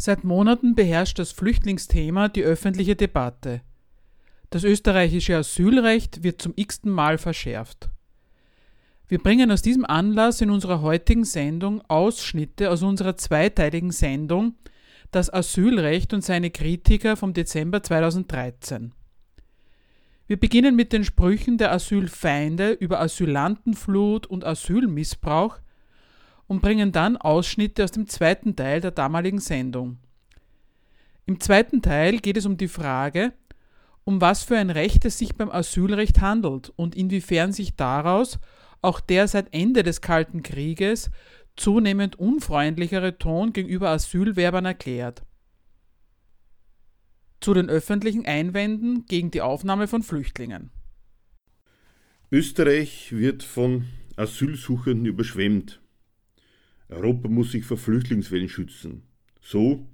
Seit Monaten beherrscht das Flüchtlingsthema die öffentliche Debatte. Das österreichische Asylrecht wird zum x-ten Mal verschärft. Wir bringen aus diesem Anlass in unserer heutigen Sendung Ausschnitte aus unserer zweiteiligen Sendung Das Asylrecht und seine Kritiker vom Dezember 2013. Wir beginnen mit den Sprüchen der Asylfeinde über Asylantenflut und Asylmissbrauch, und bringen dann Ausschnitte aus dem zweiten Teil der damaligen Sendung. Im zweiten Teil geht es um die Frage, um was für ein Recht es sich beim Asylrecht handelt und inwiefern sich daraus auch der seit Ende des Kalten Krieges zunehmend unfreundlichere Ton gegenüber Asylwerbern erklärt. Zu den öffentlichen Einwänden gegen die Aufnahme von Flüchtlingen. Österreich wird von Asylsuchenden überschwemmt. Europa muss sich vor Flüchtlingswellen schützen. So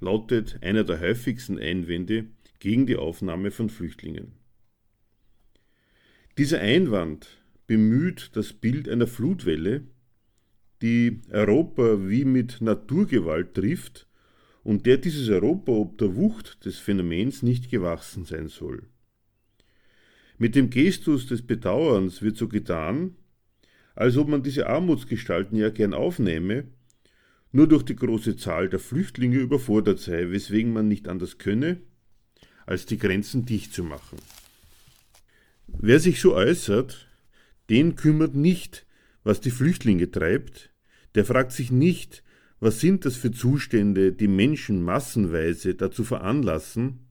lautet einer der häufigsten Einwände gegen die Aufnahme von Flüchtlingen. Dieser Einwand bemüht das Bild einer Flutwelle, die Europa wie mit Naturgewalt trifft und der dieses Europa ob der Wucht des Phänomens nicht gewachsen sein soll. Mit dem Gestus des Bedauerns wird so getan, als ob man diese Armutsgestalten ja gern aufnehme, nur durch die große Zahl der Flüchtlinge überfordert sei, weswegen man nicht anders könne, als die Grenzen dicht zu machen. Wer sich so äußert, den kümmert nicht, was die Flüchtlinge treibt, der fragt sich nicht, was sind das für Zustände, die Menschen massenweise dazu veranlassen,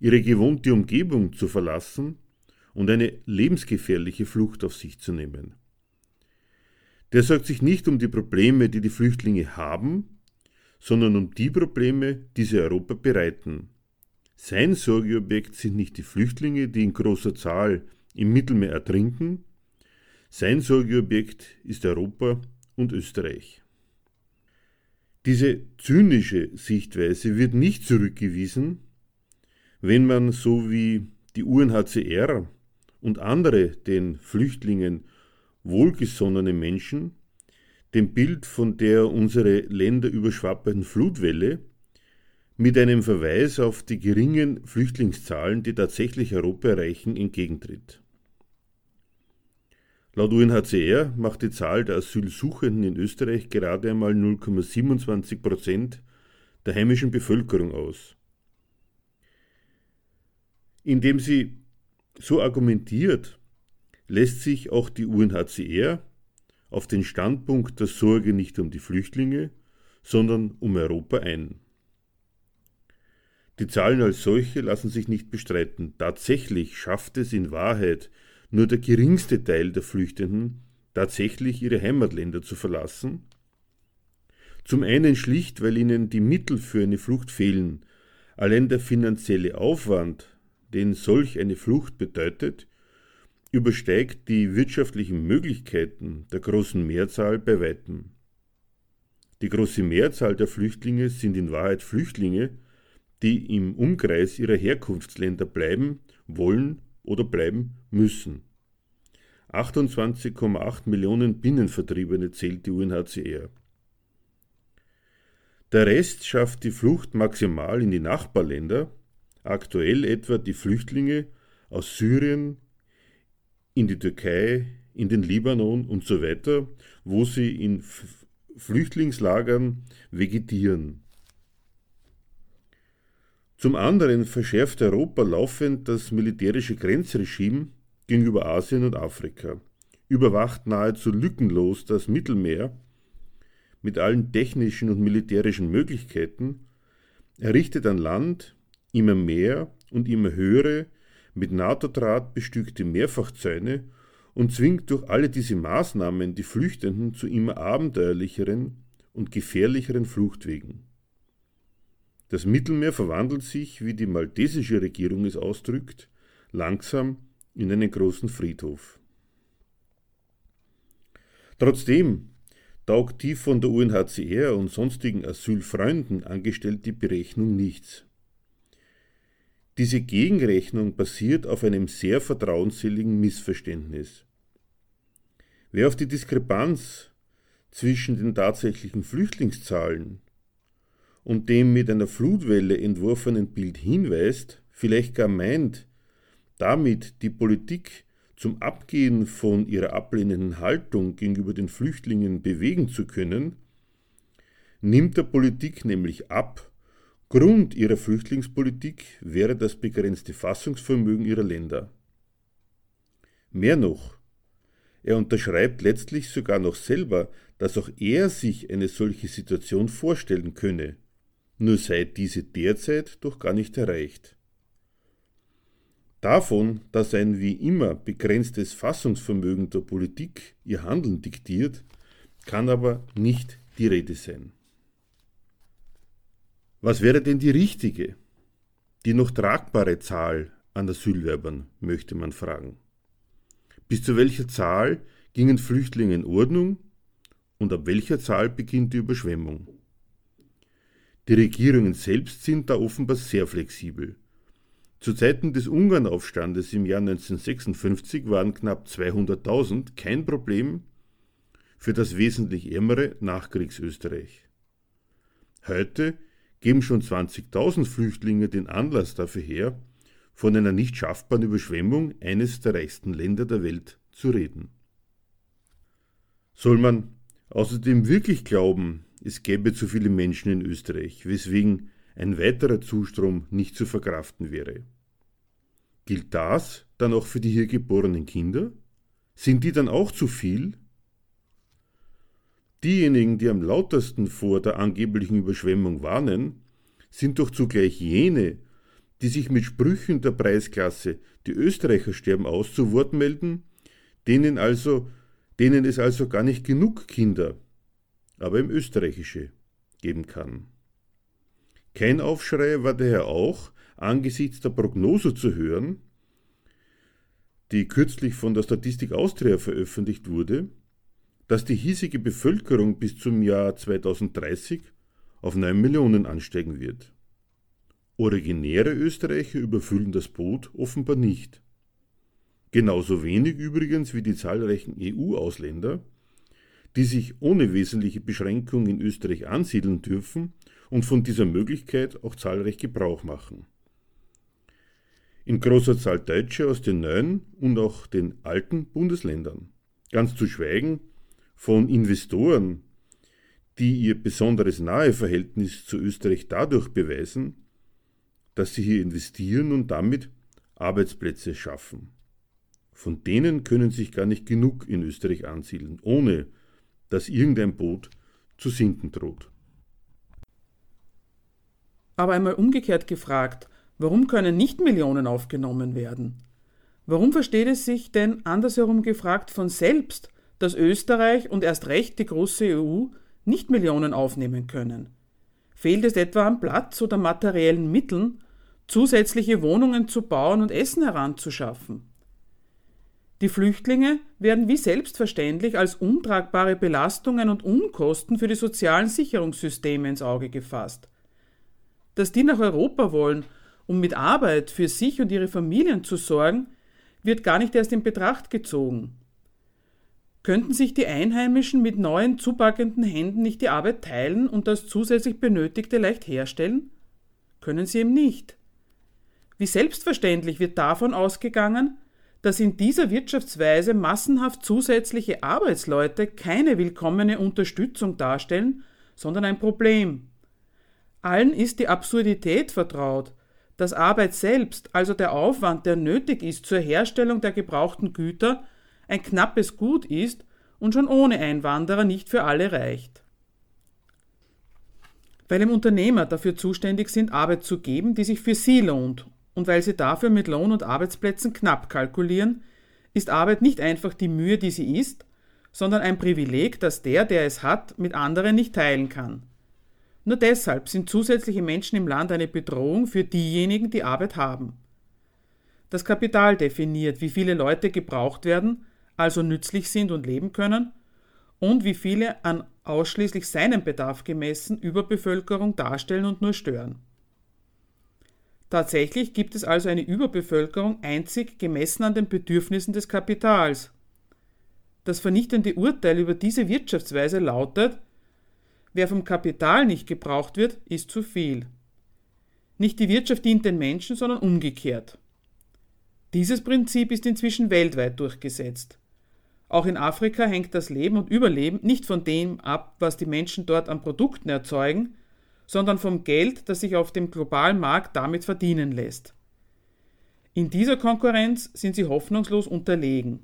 ihre gewohnte Umgebung zu verlassen und eine lebensgefährliche Flucht auf sich zu nehmen. Der sorgt sich nicht um die Probleme, die die Flüchtlinge haben, sondern um die Probleme, die sie Europa bereiten. Sein Sorgeobjekt sind nicht die Flüchtlinge, die in großer Zahl im Mittelmeer ertrinken, sein Sorgeobjekt ist Europa und Österreich. Diese zynische Sichtweise wird nicht zurückgewiesen, wenn man so wie die UNHCR und andere den Flüchtlingen wohlgesonnene Menschen dem Bild von der unsere Länder überschwappenden Flutwelle mit einem Verweis auf die geringen Flüchtlingszahlen, die tatsächlich Europa erreichen, entgegentritt. Laut UNHCR macht die Zahl der Asylsuchenden in Österreich gerade einmal 0,27 Prozent der heimischen Bevölkerung aus. Indem sie so argumentiert, lässt sich auch die UNHCR auf den Standpunkt der Sorge nicht um die Flüchtlinge, sondern um Europa ein. Die Zahlen als solche lassen sich nicht bestreiten. Tatsächlich schafft es in Wahrheit nur der geringste Teil der Flüchtenden, tatsächlich ihre Heimatländer zu verlassen. Zum einen schlicht, weil ihnen die Mittel für eine Flucht fehlen. Allein der finanzielle Aufwand, den solch eine Flucht bedeutet, übersteigt die wirtschaftlichen Möglichkeiten der großen Mehrzahl bei weitem. Die große Mehrzahl der Flüchtlinge sind in Wahrheit Flüchtlinge, die im Umkreis ihrer Herkunftsländer bleiben wollen oder bleiben müssen. 28,8 Millionen Binnenvertriebene zählt die UNHCR. Der Rest schafft die Flucht maximal in die Nachbarländer, aktuell etwa die Flüchtlinge aus Syrien, in die Türkei, in den Libanon und so weiter, wo sie in Flüchtlingslagern vegetieren. Zum anderen verschärft Europa laufend das militärische Grenzregime gegenüber Asien und Afrika, überwacht nahezu lückenlos das Mittelmeer mit allen technischen und militärischen Möglichkeiten, errichtet an Land immer mehr und immer höhere mit NATO-Draht bestückte Mehrfachzäune und zwingt durch alle diese Maßnahmen die Flüchtenden zu immer abenteuerlicheren und gefährlicheren Fluchtwegen. Das Mittelmeer verwandelt sich, wie die maltesische Regierung es ausdrückt, langsam in einen großen Friedhof. Trotzdem taugt die von der UNHCR und sonstigen Asylfreunden angestellte Berechnung nichts. Diese Gegenrechnung basiert auf einem sehr vertrauensseligen Missverständnis. Wer auf die Diskrepanz zwischen den tatsächlichen Flüchtlingszahlen und dem mit einer Flutwelle entworfenen Bild hinweist, vielleicht gar meint, damit die Politik zum Abgehen von ihrer ablehnenden Haltung gegenüber den Flüchtlingen bewegen zu können, nimmt der Politik nämlich ab, Grund ihrer Flüchtlingspolitik wäre das begrenzte Fassungsvermögen ihrer Länder. Mehr noch, er unterschreibt letztlich sogar noch selber, dass auch er sich eine solche Situation vorstellen könne, nur sei diese derzeit doch gar nicht erreicht. Davon, dass ein wie immer begrenztes Fassungsvermögen der Politik ihr Handeln diktiert, kann aber nicht die Rede sein. Was wäre denn die richtige, die noch tragbare Zahl an Asylwerbern, möchte man fragen. Bis zu welcher Zahl gingen Flüchtlinge in Ordnung und ab welcher Zahl beginnt die Überschwemmung? Die Regierungen selbst sind da offenbar sehr flexibel zu Zeiten des Ungarnaufstandes im Jahr 1956 waren knapp 200.000 kein Problem für das wesentlich ärmere Nachkriegsösterreich. Heute geben schon 20.000 Flüchtlinge den Anlass dafür her, von einer nicht schaffbaren Überschwemmung eines der reichsten Länder der Welt zu reden. Soll man außerdem wirklich glauben, es gäbe zu viele Menschen in Österreich, weswegen ein weiterer Zustrom nicht zu verkraften wäre. Gilt das dann auch für die hier geborenen Kinder? Sind die dann auch zu viel? Diejenigen, die am lautesten vor der angeblichen Überschwemmung warnen, sind doch zugleich jene, die sich mit Sprüchen der Preisklasse Die Österreicher sterben aus zu Wort melden, denen also denen es also gar nicht genug Kinder, aber im Österreichische geben kann. Kein Aufschrei war daher auch, angesichts der Prognose zu hören, die kürzlich von der Statistik Austria veröffentlicht wurde, dass die hiesige Bevölkerung bis zum Jahr 2030 auf 9 Millionen ansteigen wird. Originäre Österreicher überfüllen das Boot offenbar nicht. Genauso wenig übrigens wie die zahlreichen EU-Ausländer, die sich ohne wesentliche Beschränkung in Österreich ansiedeln dürfen und von dieser Möglichkeit auch zahlreich Gebrauch machen. In großer Zahl Deutsche aus den neuen und auch den alten Bundesländern. Ganz zu schweigen von Investoren, die ihr besonderes Naheverhältnis zu Österreich dadurch beweisen, dass sie hier investieren und damit Arbeitsplätze schaffen. Von denen können sich gar nicht genug in Österreich ansiedeln, ohne dass irgendein Boot zu sinken droht. Aber einmal umgekehrt gefragt, warum können nicht Millionen aufgenommen werden? Warum versteht es sich denn andersherum gefragt von selbst, dass Österreich und erst recht die große EU nicht Millionen aufnehmen können? Fehlt es etwa an Platz oder materiellen Mitteln, zusätzliche Wohnungen zu bauen und Essen heranzuschaffen? Die Flüchtlinge werden wie selbstverständlich als untragbare Belastungen und Unkosten für die sozialen Sicherungssysteme ins Auge gefasst dass die nach Europa wollen, um mit Arbeit für sich und ihre Familien zu sorgen, wird gar nicht erst in Betracht gezogen. Könnten sich die Einheimischen mit neuen zupackenden Händen nicht die Arbeit teilen und das zusätzlich Benötigte leicht herstellen? Können sie eben nicht. Wie selbstverständlich wird davon ausgegangen, dass in dieser Wirtschaftsweise massenhaft zusätzliche Arbeitsleute keine willkommene Unterstützung darstellen, sondern ein Problem. Allen ist die Absurdität vertraut, dass Arbeit selbst, also der Aufwand, der nötig ist zur Herstellung der gebrauchten Güter, ein knappes Gut ist und schon ohne Einwanderer nicht für alle reicht. Weil im Unternehmer dafür zuständig sind, Arbeit zu geben, die sich für sie lohnt, und weil sie dafür mit Lohn und Arbeitsplätzen knapp kalkulieren, ist Arbeit nicht einfach die Mühe, die sie ist, sondern ein Privileg, das der, der es hat, mit anderen nicht teilen kann. Nur deshalb sind zusätzliche Menschen im Land eine Bedrohung für diejenigen, die Arbeit haben. Das Kapital definiert, wie viele Leute gebraucht werden, also nützlich sind und leben können, und wie viele an ausschließlich seinem Bedarf gemessen Überbevölkerung darstellen und nur stören. Tatsächlich gibt es also eine Überbevölkerung einzig gemessen an den Bedürfnissen des Kapitals. Das vernichtende Urteil über diese Wirtschaftsweise lautet, wer vom Kapital nicht gebraucht wird, ist zu viel. Nicht die Wirtschaft dient den Menschen, sondern umgekehrt. Dieses Prinzip ist inzwischen weltweit durchgesetzt. Auch in Afrika hängt das Leben und Überleben nicht von dem ab, was die Menschen dort an Produkten erzeugen, sondern vom Geld, das sich auf dem globalen Markt damit verdienen lässt. In dieser Konkurrenz sind sie hoffnungslos unterlegen.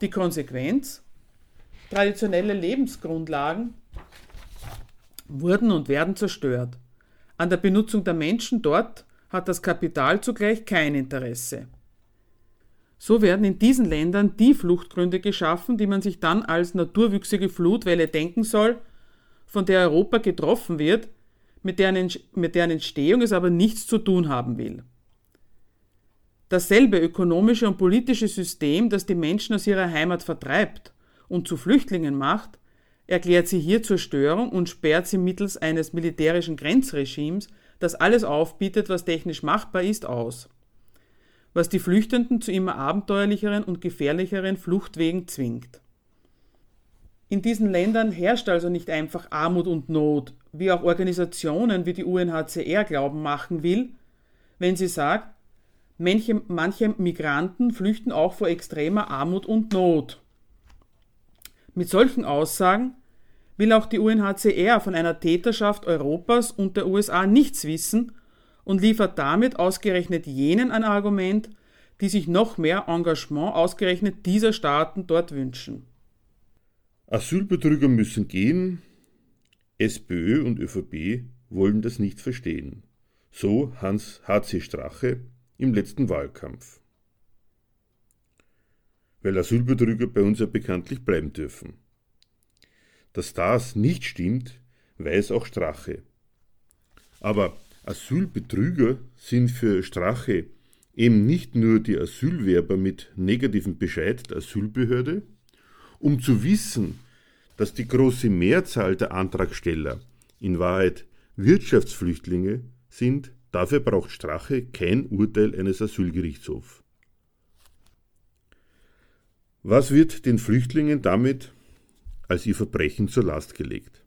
Die Konsequenz? Traditionelle Lebensgrundlagen wurden und werden zerstört. An der Benutzung der Menschen dort hat das Kapital zugleich kein Interesse. So werden in diesen Ländern die Fluchtgründe geschaffen, die man sich dann als naturwüchsige Flutwelle denken soll, von der Europa getroffen wird, mit deren, mit deren Entstehung es aber nichts zu tun haben will. Dasselbe ökonomische und politische System, das die Menschen aus ihrer Heimat vertreibt und zu Flüchtlingen macht, erklärt sie hier zur Störung und sperrt sie mittels eines militärischen Grenzregimes, das alles aufbietet, was technisch machbar ist, aus, was die Flüchtenden zu immer abenteuerlicheren und gefährlicheren Fluchtwegen zwingt. In diesen Ländern herrscht also nicht einfach Armut und Not, wie auch Organisationen wie die UNHCR glauben machen will, wenn sie sagt, manche, manche Migranten flüchten auch vor extremer Armut und Not. Mit solchen Aussagen will auch die UNHCR von einer Täterschaft Europas und der USA nichts wissen und liefert damit ausgerechnet jenen ein Argument, die sich noch mehr Engagement ausgerechnet dieser Staaten dort wünschen. Asylbetrüger müssen gehen. SPÖ und ÖVP wollen das nicht verstehen. So Hans H.C. Strache im letzten Wahlkampf. Weil Asylbetrüger bei uns ja bekanntlich bleiben dürfen. Dass das nicht stimmt, weiß auch Strache. Aber Asylbetrüger sind für Strache eben nicht nur die Asylwerber mit negativem Bescheid der Asylbehörde, um zu wissen, dass die große Mehrzahl der Antragsteller in Wahrheit Wirtschaftsflüchtlinge sind, dafür braucht Strache kein Urteil eines Asylgerichtshofs. Was wird den Flüchtlingen damit als ihr Verbrechen zur Last gelegt?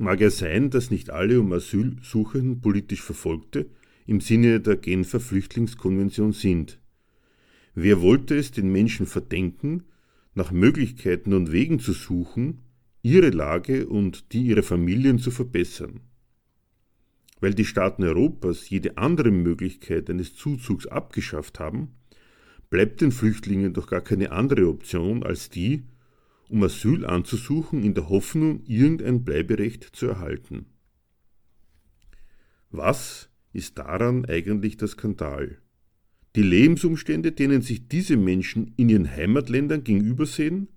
Mag ja sein, dass nicht alle um Asylsuchenden politisch Verfolgte im Sinne der Genfer Flüchtlingskonvention sind. Wer wollte es den Menschen verdenken, nach Möglichkeiten und Wegen zu suchen, ihre Lage und die ihrer Familien zu verbessern. Weil die Staaten Europas jede andere Möglichkeit eines Zuzugs abgeschafft haben, bleibt den Flüchtlingen doch gar keine andere Option als die, um Asyl anzusuchen in der Hoffnung, irgendein Bleiberecht zu erhalten. Was ist daran eigentlich der Skandal? die Lebensumstände, denen sich diese Menschen in ihren Heimatländern gegenübersehen,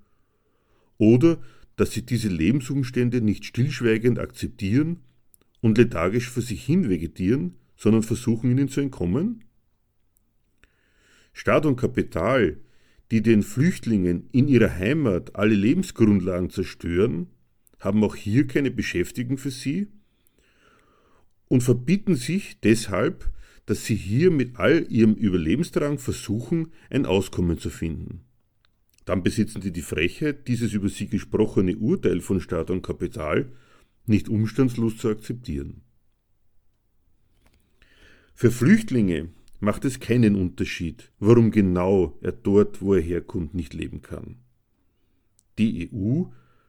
oder dass sie diese Lebensumstände nicht stillschweigend akzeptieren und lethargisch vor sich hin vegetieren, sondern versuchen ihnen zu entkommen? Staat und Kapital, die den Flüchtlingen in ihrer Heimat alle Lebensgrundlagen zerstören, haben auch hier keine Beschäftigung für sie und verbieten sich deshalb dass sie hier mit all ihrem Überlebensdrang versuchen, ein Auskommen zu finden. Dann besitzen sie die Frechheit, dieses über sie gesprochene Urteil von Staat und Kapital nicht umstandslos zu akzeptieren. Für Flüchtlinge macht es keinen Unterschied, warum genau er dort, wo er herkommt, nicht leben kann. Die EU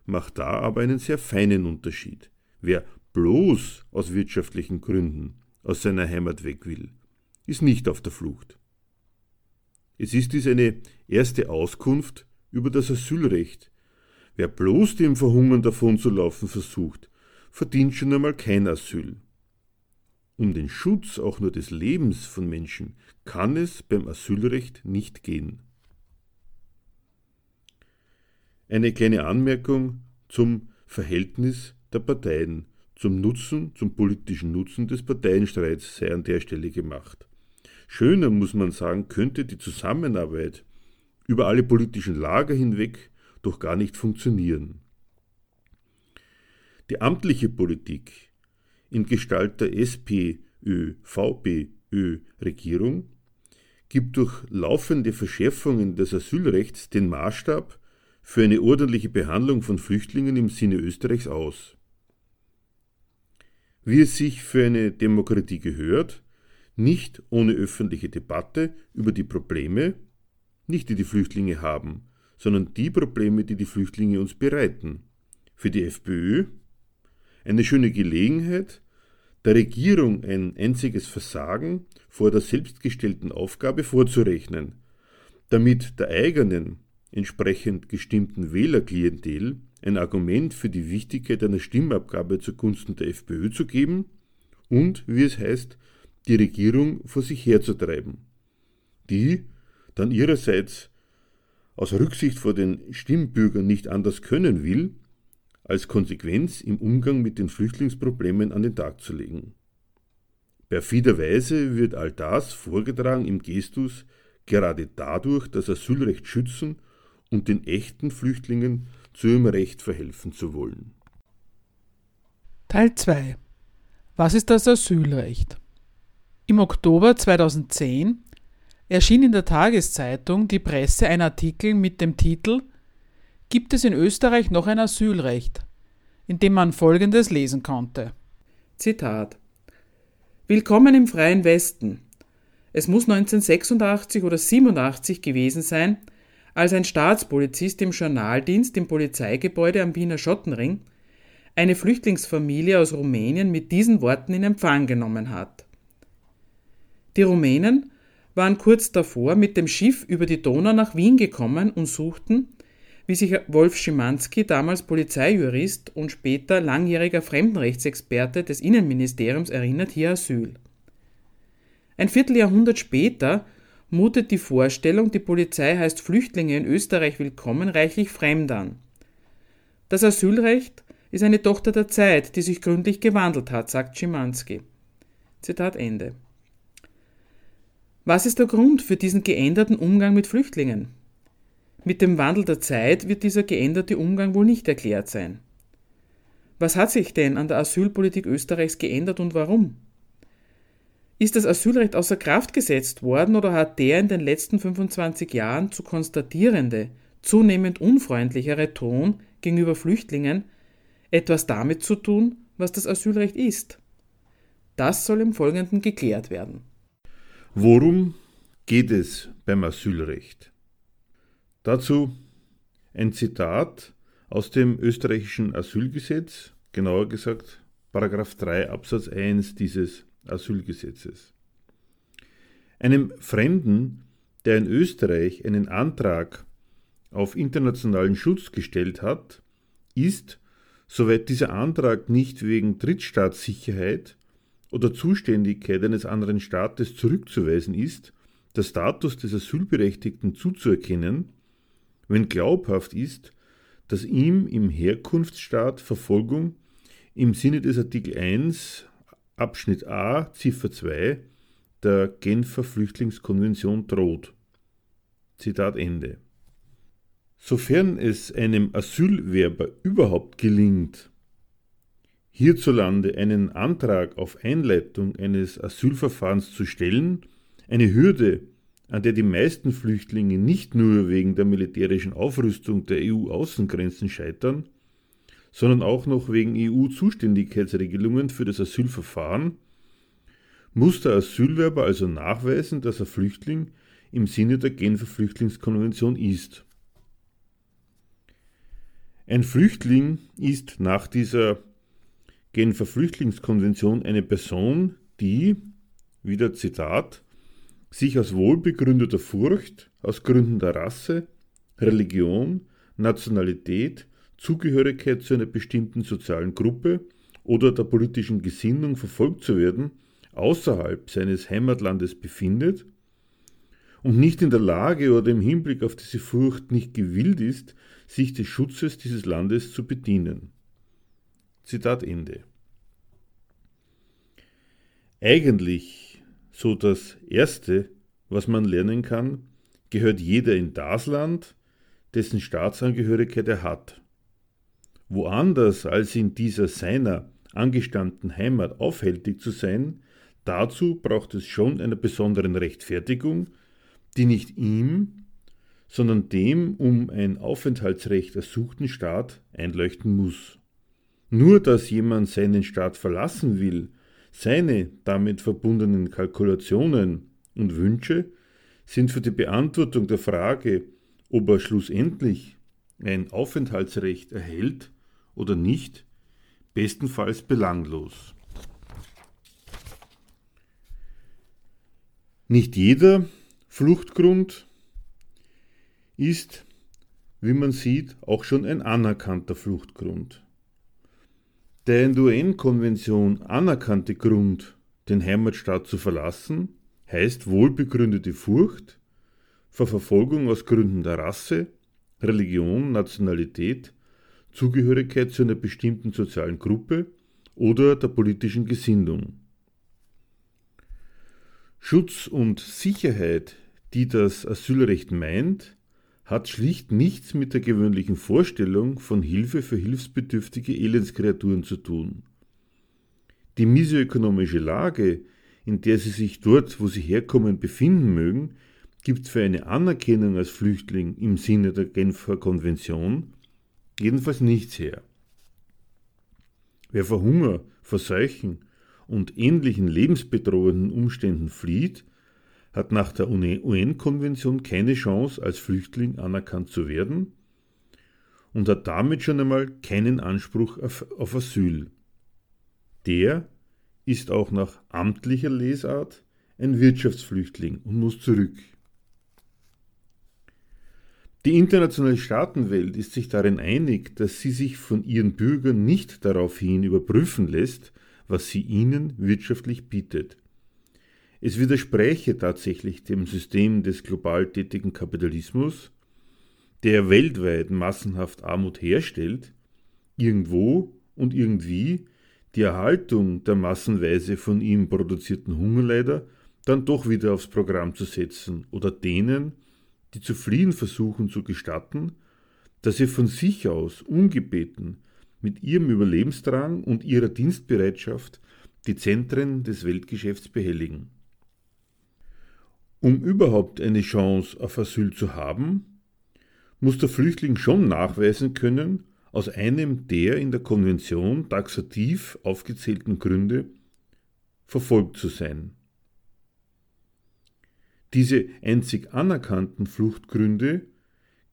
macht da aber einen sehr feinen Unterschied. Wer bloß aus wirtschaftlichen Gründen aus seiner Heimat weg will, ist nicht auf der Flucht. Es ist dies eine erste Auskunft über das Asylrecht. Wer bloß dem Verhungern davonzulaufen versucht, verdient schon einmal kein Asyl. Um den Schutz auch nur des Lebens von Menschen kann es beim Asylrecht nicht gehen. Eine kleine Anmerkung zum Verhältnis der Parteien zum Nutzen, zum politischen Nutzen des Parteienstreits sei an der Stelle gemacht. Schöner, muss man sagen, könnte die Zusammenarbeit über alle politischen Lager hinweg doch gar nicht funktionieren. Die amtliche Politik in Gestalt der SPÖ-VPÖ-Regierung gibt durch laufende Verschärfungen des Asylrechts den Maßstab für eine ordentliche Behandlung von Flüchtlingen im Sinne Österreichs aus. Wie es sich für eine Demokratie gehört, nicht ohne öffentliche Debatte über die Probleme, nicht die die Flüchtlinge haben, sondern die Probleme, die die Flüchtlinge uns bereiten. Für die FPÖ eine schöne Gelegenheit, der Regierung ein einziges Versagen vor der selbstgestellten Aufgabe vorzurechnen, damit der eigenen, entsprechend gestimmten Wählerklientel ein Argument für die Wichtigkeit einer Stimmabgabe zugunsten der FPÖ zu geben und, wie es heißt, die Regierung vor sich herzutreiben, die dann ihrerseits aus Rücksicht vor den Stimmbürgern nicht anders können will, als Konsequenz im Umgang mit den Flüchtlingsproblemen an den Tag zu legen. Perfiderweise wird all das vorgetragen im Gestus gerade dadurch, das Asylrecht schützen und den echten Flüchtlingen zu ihrem Recht verhelfen zu wollen. Teil 2 Was ist das Asylrecht? Im Oktober 2010 erschien in der Tageszeitung Die Presse ein Artikel mit dem Titel Gibt es in Österreich noch ein Asylrecht? in dem man Folgendes lesen konnte. Zitat Willkommen im freien Westen. Es muss 1986 oder 87 gewesen sein, als ein Staatspolizist im Journaldienst im Polizeigebäude am Wiener Schottenring eine Flüchtlingsfamilie aus Rumänien mit diesen Worten in Empfang genommen hat. Die Rumänen waren kurz davor mit dem Schiff über die Donau nach Wien gekommen und suchten, wie sich Wolf Schimanski, damals Polizeijurist und später langjähriger Fremdenrechtsexperte des Innenministeriums, erinnert, hier Asyl. Ein Vierteljahrhundert später mutet die Vorstellung, die Polizei heißt Flüchtlinge in Österreich willkommen, reichlich fremd an. Das Asylrecht ist eine Tochter der Zeit, die sich gründlich gewandelt hat, sagt Schimanski. Zitat Ende. Was ist der Grund für diesen geänderten Umgang mit Flüchtlingen? Mit dem Wandel der Zeit wird dieser geänderte Umgang wohl nicht erklärt sein. Was hat sich denn an der Asylpolitik Österreichs geändert und warum? Ist das Asylrecht außer Kraft gesetzt worden oder hat der in den letzten 25 Jahren zu konstatierende, zunehmend unfreundlichere Ton gegenüber Flüchtlingen etwas damit zu tun, was das Asylrecht ist? Das soll im Folgenden geklärt werden. Worum geht es beim Asylrecht? Dazu ein Zitat aus dem österreichischen Asylgesetz, genauer gesagt Paragraph 3 Absatz 1 dieses Asylgesetzes. Einem Fremden, der in Österreich einen Antrag auf internationalen Schutz gestellt hat, ist, soweit dieser Antrag nicht wegen Drittstaatssicherheit oder Zuständigkeit eines anderen Staates zurückzuweisen ist, der Status des Asylberechtigten zuzuerkennen, wenn glaubhaft ist, dass ihm im Herkunftsstaat Verfolgung im Sinne des Artikel 1 Abschnitt A Ziffer 2 der Genfer Flüchtlingskonvention droht. Zitat Ende. Sofern es einem Asylwerber überhaupt gelingt, hierzulande einen Antrag auf Einleitung eines Asylverfahrens zu stellen, eine Hürde, an der die meisten Flüchtlinge nicht nur wegen der militärischen Aufrüstung der EU-Außengrenzen scheitern, sondern auch noch wegen EU-Zuständigkeitsregelungen für das Asylverfahren, muss der Asylwerber also nachweisen, dass er Flüchtling im Sinne der Genfer Flüchtlingskonvention ist. Ein Flüchtling ist nach dieser Genfer Flüchtlingskonvention eine Person, die, wieder Zitat, sich aus wohlbegründeter Furcht, aus Gründen der Rasse, Religion, Nationalität, Zugehörigkeit zu einer bestimmten sozialen Gruppe oder der politischen Gesinnung verfolgt zu werden, außerhalb seines Heimatlandes befindet und nicht in der Lage oder im Hinblick auf diese Furcht nicht gewillt ist, sich des Schutzes dieses Landes zu bedienen. Zitat Ende. Eigentlich so das Erste, was man lernen kann, gehört jeder in das Land, dessen Staatsangehörigkeit er hat. Woanders als in dieser seiner angestammten Heimat aufhältig zu sein, dazu braucht es schon einer besonderen Rechtfertigung, die nicht ihm, sondern dem um ein Aufenthaltsrecht ersuchten Staat einleuchten muss. Nur dass jemand seinen Staat verlassen will, seine damit verbundenen Kalkulationen und Wünsche sind für die Beantwortung der Frage, ob er schlussendlich ein Aufenthaltsrecht erhält oder nicht, bestenfalls belanglos. Nicht jeder Fluchtgrund ist, wie man sieht, auch schon ein anerkannter Fluchtgrund. Der in der UN-Konvention anerkannte Grund, den Heimatstaat zu verlassen, heißt wohlbegründete Furcht vor Verfolgung aus Gründen der Rasse, Religion, Nationalität, Zugehörigkeit zu einer bestimmten sozialen Gruppe oder der politischen Gesinnung. Schutz und Sicherheit, die das Asylrecht meint, hat schlicht nichts mit der gewöhnlichen Vorstellung von Hilfe für hilfsbedürftige Elendskreaturen zu tun. Die misoökonomische Lage, in der sie sich dort, wo sie herkommen, befinden mögen, gibt für eine Anerkennung als Flüchtling im Sinne der Genfer Konvention jedenfalls nichts her. Wer vor Hunger, vor Seuchen und ähnlichen lebensbedrohenden Umständen flieht, hat nach der UN-Konvention keine Chance, als Flüchtling anerkannt zu werden und hat damit schon einmal keinen Anspruch auf, Asyl. Der ist auch nach amtlicher Lesart ein Wirtschaftsflüchtling und muss zurück. Die internationale Staatenwelt ist sich darin einig, dass sie sich von ihren Bürgern nicht daraufhin überprüfen lässt, was sie ihnen wirtschaftlich bietet. Es widerspräche tatsächlich dem System des global tätigen Kapitalismus, der weltweit massenhaft Armut herstellt, irgendwo und irgendwie die Erhaltung der massenweise von ihm produzierten Hungerleider dann doch wieder aufs Programm zu setzen oder denen, die zu fliehen versuchen, zu gestatten, dass sie von sich aus ungebeten mit ihrem Überlebensdrang und ihrer Dienstbereitschaft die Zentren des Weltgeschäfts behelligen. Um überhaupt eine Chance auf Asyl zu haben, muss der Flüchtling schon nachweisen können, aus einem der in der Konvention taxativ aufgezählten Gründe verfolgt zu sein. Diese einzig anerkannten Fluchtgründe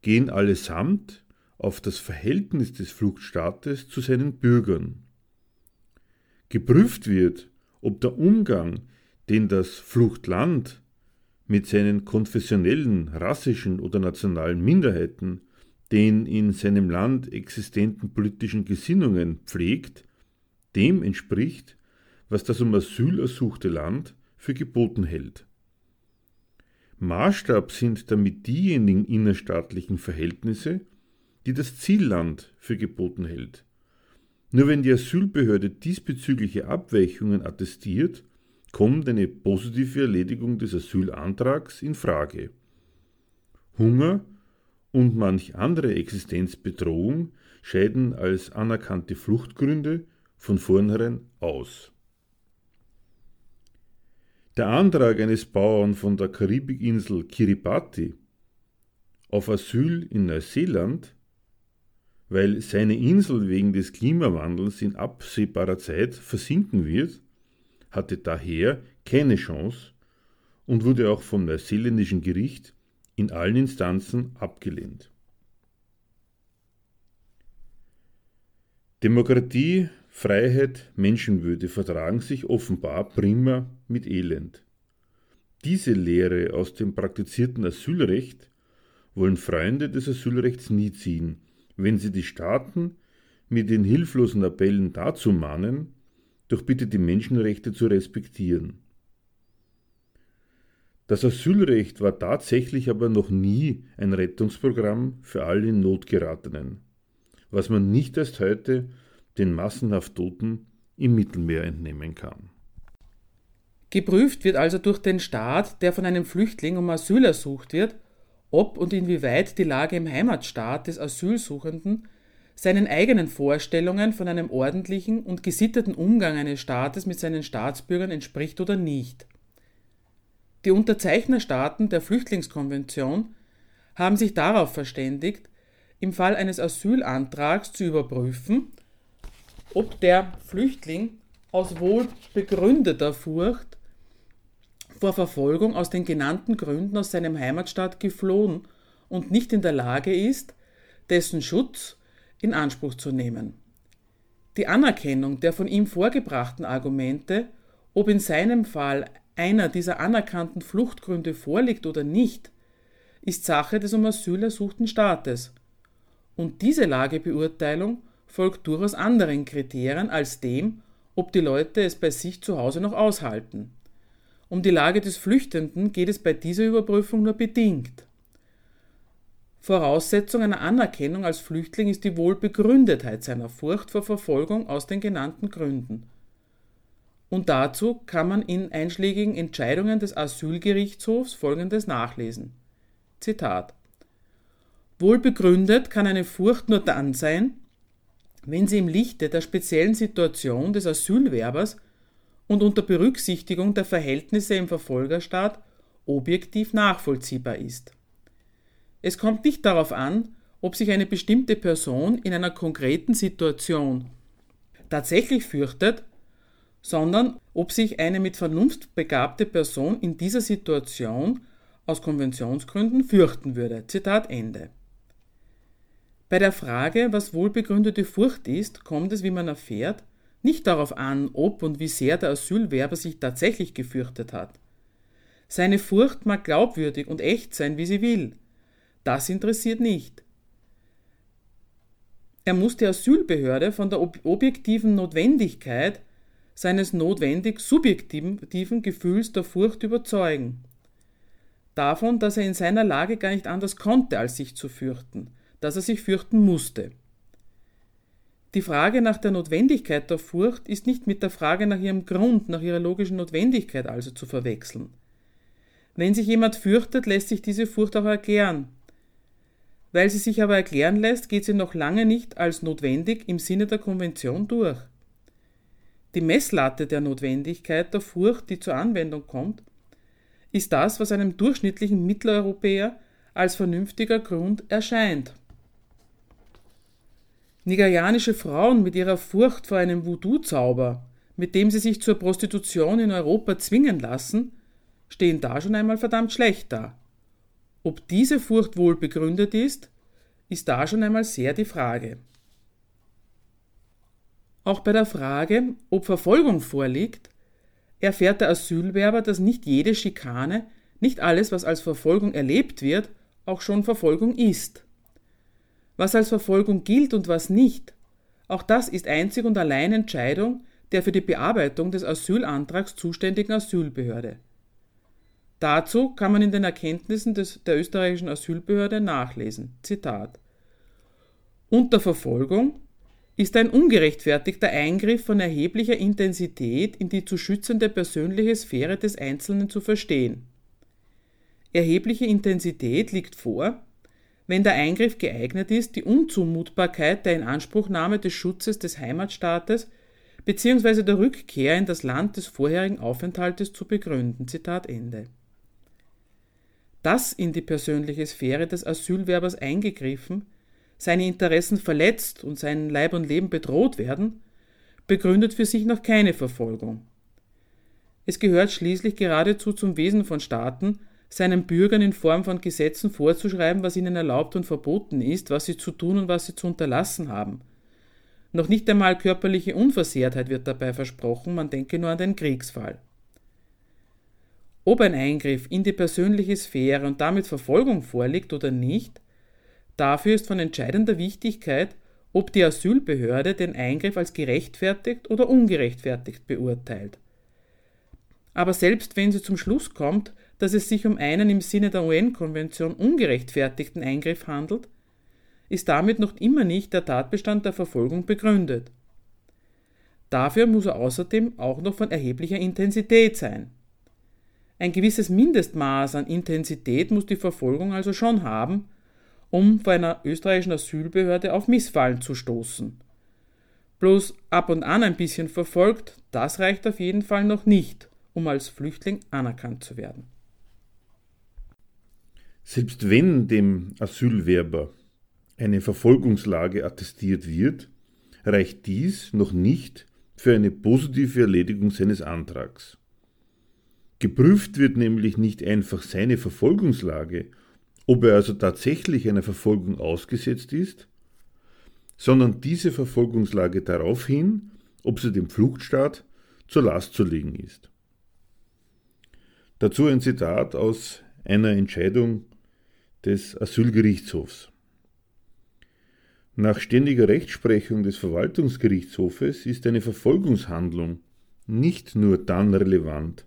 gehen allesamt auf das Verhältnis des Fluchtstaates zu seinen Bürgern. Geprüft wird, ob der Umgang, den das Fluchtland mit seinen konfessionellen, rassischen oder nationalen Minderheiten, den in seinem Land existenten politischen Gesinnungen pflegt, dem entspricht, was das um Asyl ersuchte Land für geboten hält. Maßstab sind damit diejenigen innerstaatlichen Verhältnisse, die das Zielland für geboten hält. Nur wenn die Asylbehörde diesbezügliche Abweichungen attestiert, kommt eine positive Erledigung des Asylantrags in Frage. Hunger und manch andere Existenzbedrohung scheiden als anerkannte Fluchtgründe von vornherein aus. Der Antrag eines Bauern von der Karibikinsel Kiribati auf Asyl in Neuseeland, weil seine Insel wegen des Klimawandels in absehbarer Zeit versinken wird, hatte daher keine Chance und wurde auch vom neuseeländischen Gericht in allen Instanzen abgelehnt. Demokratie Freiheit, Menschenwürde vertragen sich offenbar prima mit Elend. Diese Lehre aus dem praktizierten Asylrecht wollen Freunde des Asylrechts nie ziehen, wenn sie die Staaten mit den hilflosen Appellen dazu mahnen, doch bitte die Menschenrechte zu respektieren. Das Asylrecht war tatsächlich aber noch nie ein Rettungsprogramm für alle in Not geratenen, was man nicht erst heute den massenhaft Toten im Mittelmeer entnehmen kann. Geprüft wird also durch den Staat, der von einem Flüchtling um Asyl ersucht wird, ob und inwieweit die Lage im Heimatstaat des Asylsuchenden seinen eigenen Vorstellungen von einem ordentlichen und gesitteten Umgang eines Staates mit seinen Staatsbürgern entspricht oder nicht. Die Unterzeichnerstaaten der Flüchtlingskonvention haben sich darauf verständigt, im Fall eines Asylantrags zu überprüfen, ob der Flüchtling aus wohl begründeter Furcht vor Verfolgung aus den genannten Gründen aus seinem Heimatstaat geflohen und nicht in der Lage ist, dessen Schutz in Anspruch zu nehmen. Die Anerkennung der von ihm vorgebrachten Argumente, ob in seinem Fall einer dieser anerkannten Fluchtgründe vorliegt oder nicht, ist Sache des um Asyl ersuchten Staates. Und diese Lagebeurteilung folgt durchaus anderen Kriterien als dem, ob die Leute es bei sich zu Hause noch aushalten. Um die Lage des Flüchtenden geht es bei dieser Überprüfung nur bedingt. Voraussetzung einer Anerkennung als Flüchtling ist die Wohlbegründetheit seiner Furcht vor Verfolgung aus den genannten Gründen. Und dazu kann man in einschlägigen Entscheidungen des Asylgerichtshofs Folgendes nachlesen. Zitat Wohlbegründet kann eine Furcht nur dann sein, wenn sie im Lichte der speziellen Situation des Asylwerbers und unter Berücksichtigung der Verhältnisse im Verfolgerstaat objektiv nachvollziehbar ist. Es kommt nicht darauf an, ob sich eine bestimmte Person in einer konkreten Situation tatsächlich fürchtet, sondern ob sich eine mit Vernunft begabte Person in dieser Situation aus Konventionsgründen fürchten würde. Zitat Ende. Bei der Frage, was wohlbegründete Furcht ist, kommt es, wie man erfährt, nicht darauf an, ob und wie sehr der Asylwerber sich tatsächlich gefürchtet hat. Seine Furcht mag glaubwürdig und echt sein, wie sie will. Das interessiert nicht. Er muss die Asylbehörde von der objektiven Notwendigkeit seines notwendig subjektiven Gefühls der Furcht überzeugen. Davon, dass er in seiner Lage gar nicht anders konnte, als sich zu fürchten dass er sich fürchten musste. Die Frage nach der Notwendigkeit der Furcht ist nicht mit der Frage nach ihrem Grund, nach ihrer logischen Notwendigkeit also zu verwechseln. Wenn sich jemand fürchtet, lässt sich diese Furcht auch erklären. Weil sie sich aber erklären lässt, geht sie noch lange nicht als notwendig im Sinne der Konvention durch. Die Messlatte der Notwendigkeit der Furcht, die zur Anwendung kommt, ist das, was einem durchschnittlichen Mitteleuropäer als vernünftiger Grund erscheint. Nigerianische Frauen mit ihrer Furcht vor einem Voodoo-Zauber, mit dem sie sich zur Prostitution in Europa zwingen lassen, stehen da schon einmal verdammt schlecht da. Ob diese Furcht wohl begründet ist, ist da schon einmal sehr die Frage. Auch bei der Frage, ob Verfolgung vorliegt, erfährt der Asylwerber, dass nicht jede Schikane, nicht alles, was als Verfolgung erlebt wird, auch schon Verfolgung ist was als Verfolgung gilt und was nicht. Auch das ist einzig und allein Entscheidung der für die Bearbeitung des Asylantrags zuständigen Asylbehörde. Dazu kann man in den Erkenntnissen des, der österreichischen Asylbehörde nachlesen. Zitat. Unter Verfolgung ist ein ungerechtfertigter Eingriff von erheblicher Intensität in die zu schützende persönliche Sphäre des Einzelnen zu verstehen. Erhebliche Intensität liegt vor, wenn der Eingriff geeignet ist, die Unzumutbarkeit der Inanspruchnahme des Schutzes des Heimatstaates bzw. der Rückkehr in das Land des vorherigen Aufenthaltes zu begründen. Zitat Ende. Dass in die persönliche Sphäre des Asylwerbers eingegriffen, seine Interessen verletzt und sein Leib und Leben bedroht werden, begründet für sich noch keine Verfolgung. Es gehört schließlich geradezu zum Wesen von Staaten, seinen Bürgern in Form von Gesetzen vorzuschreiben, was ihnen erlaubt und verboten ist, was sie zu tun und was sie zu unterlassen haben. Noch nicht einmal körperliche Unversehrtheit wird dabei versprochen, man denke nur an den Kriegsfall. Ob ein Eingriff in die persönliche Sphäre und damit Verfolgung vorliegt oder nicht, dafür ist von entscheidender Wichtigkeit, ob die Asylbehörde den Eingriff als gerechtfertigt oder ungerechtfertigt beurteilt. Aber selbst wenn sie zum Schluss kommt, dass es sich um einen im Sinne der UN-Konvention ungerechtfertigten Eingriff handelt, ist damit noch immer nicht der Tatbestand der Verfolgung begründet. Dafür muss er außerdem auch noch von erheblicher Intensität sein. Ein gewisses Mindestmaß an Intensität muss die Verfolgung also schon haben, um vor einer österreichischen Asylbehörde auf Missfallen zu stoßen. Bloß ab und an ein bisschen verfolgt, das reicht auf jeden Fall noch nicht, um als Flüchtling anerkannt zu werden. Selbst wenn dem Asylwerber eine Verfolgungslage attestiert wird, reicht dies noch nicht für eine positive Erledigung seines Antrags. Geprüft wird nämlich nicht einfach seine Verfolgungslage, ob er also tatsächlich einer Verfolgung ausgesetzt ist, sondern diese Verfolgungslage darauf hin, ob sie dem Fluchtstaat zur Last zu legen ist. Dazu ein Zitat aus einer Entscheidung des Asylgerichtshofs. Nach ständiger Rechtsprechung des Verwaltungsgerichtshofes ist eine Verfolgungshandlung nicht nur dann relevant,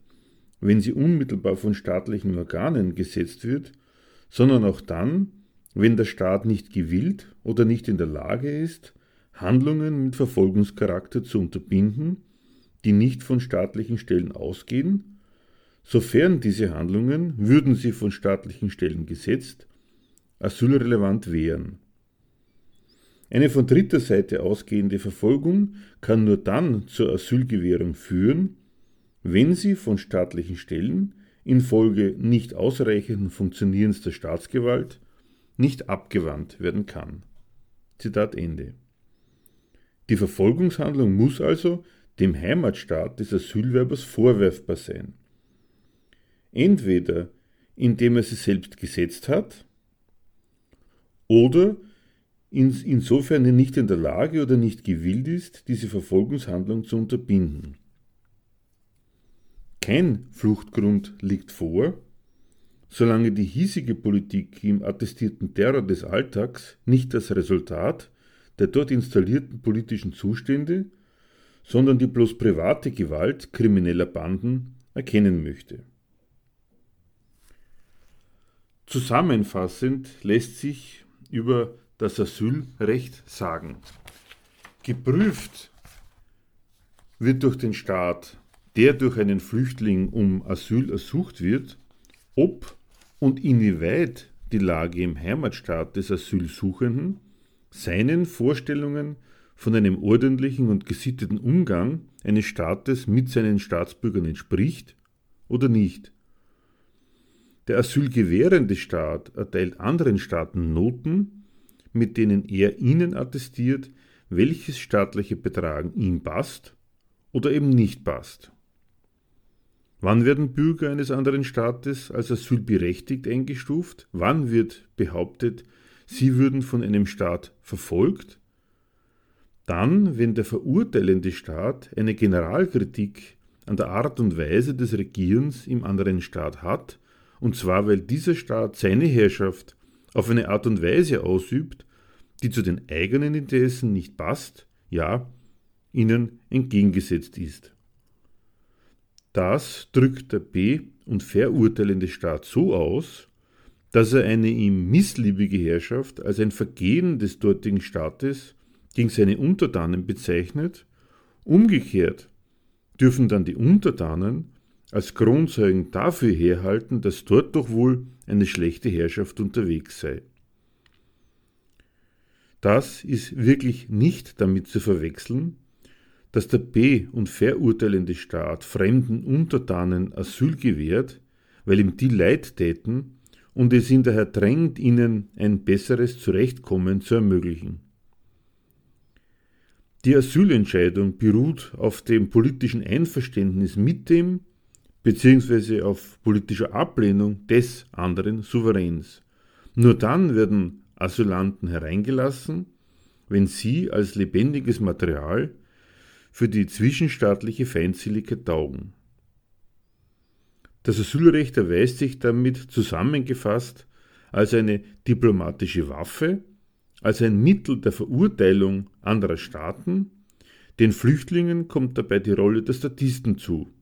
wenn sie unmittelbar von staatlichen Organen gesetzt wird, sondern auch dann, wenn der Staat nicht gewillt oder nicht in der Lage ist, Handlungen mit Verfolgungscharakter zu unterbinden, die nicht von staatlichen Stellen ausgehen, sofern diese Handlungen, würden sie von staatlichen Stellen gesetzt, asylrelevant wären. Eine von dritter Seite ausgehende Verfolgung kann nur dann zur Asylgewährung führen, wenn sie von staatlichen Stellen infolge nicht ausreichenden Funktionierens der Staatsgewalt nicht abgewandt werden kann. Zitat Ende. Die Verfolgungshandlung muss also dem Heimatstaat des Asylwerbers vorwerfbar sein. Entweder indem er sie selbst gesetzt hat oder insofern er nicht in der Lage oder nicht gewillt ist, diese Verfolgungshandlung zu unterbinden. Kein Fluchtgrund liegt vor, solange die hiesige Politik im attestierten Terror des Alltags nicht das Resultat der dort installierten politischen Zustände, sondern die bloß private Gewalt krimineller Banden erkennen möchte. Zusammenfassend lässt sich über das Asylrecht sagen. Geprüft wird durch den Staat, der durch einen Flüchtling um Asyl ersucht wird, ob und inwieweit die Lage im Heimatstaat des Asylsuchenden seinen Vorstellungen von einem ordentlichen und gesitteten Umgang eines Staates mit seinen Staatsbürgern entspricht oder nicht. Der asylgewährende Staat erteilt anderen Staaten Noten, mit denen er ihnen attestiert, welches staatliche Betragen ihm passt oder eben nicht passt. Wann werden Bürger eines anderen Staates als asylberechtigt eingestuft? Wann wird behauptet, sie würden von einem Staat verfolgt? Dann, wenn der verurteilende Staat eine Generalkritik an der Art und Weise des Regierens im anderen Staat hat, und zwar weil dieser Staat seine Herrschaft auf eine Art und Weise ausübt, die zu den eigenen Interessen nicht passt, ja, ihnen entgegengesetzt ist. Das drückt der B- und verurteilende Staat so aus, dass er eine ihm missliebige Herrschaft als ein Vergehen des dortigen Staates gegen seine Untertanen bezeichnet, umgekehrt dürfen dann die Untertanen als Kronzeugen dafür herhalten, dass dort doch wohl eine schlechte Herrschaft unterwegs sei. Das ist wirklich nicht damit zu verwechseln, dass der be- und verurteilende Staat fremden Untertanen Asyl gewährt, weil ihm die Leid täten und es ihn daher drängt, ihnen ein besseres Zurechtkommen zu ermöglichen. Die Asylentscheidung beruht auf dem politischen Einverständnis mit dem bzw. auf politischer Ablehnung des anderen Souveräns. Nur dann werden Asylanten hereingelassen, wenn sie als lebendiges Material für die zwischenstaatliche Feindseligkeit taugen. Das Asylrecht erweist sich damit zusammengefasst als eine diplomatische Waffe, als ein Mittel der Verurteilung anderer Staaten, den Flüchtlingen kommt dabei die Rolle der Statisten zu.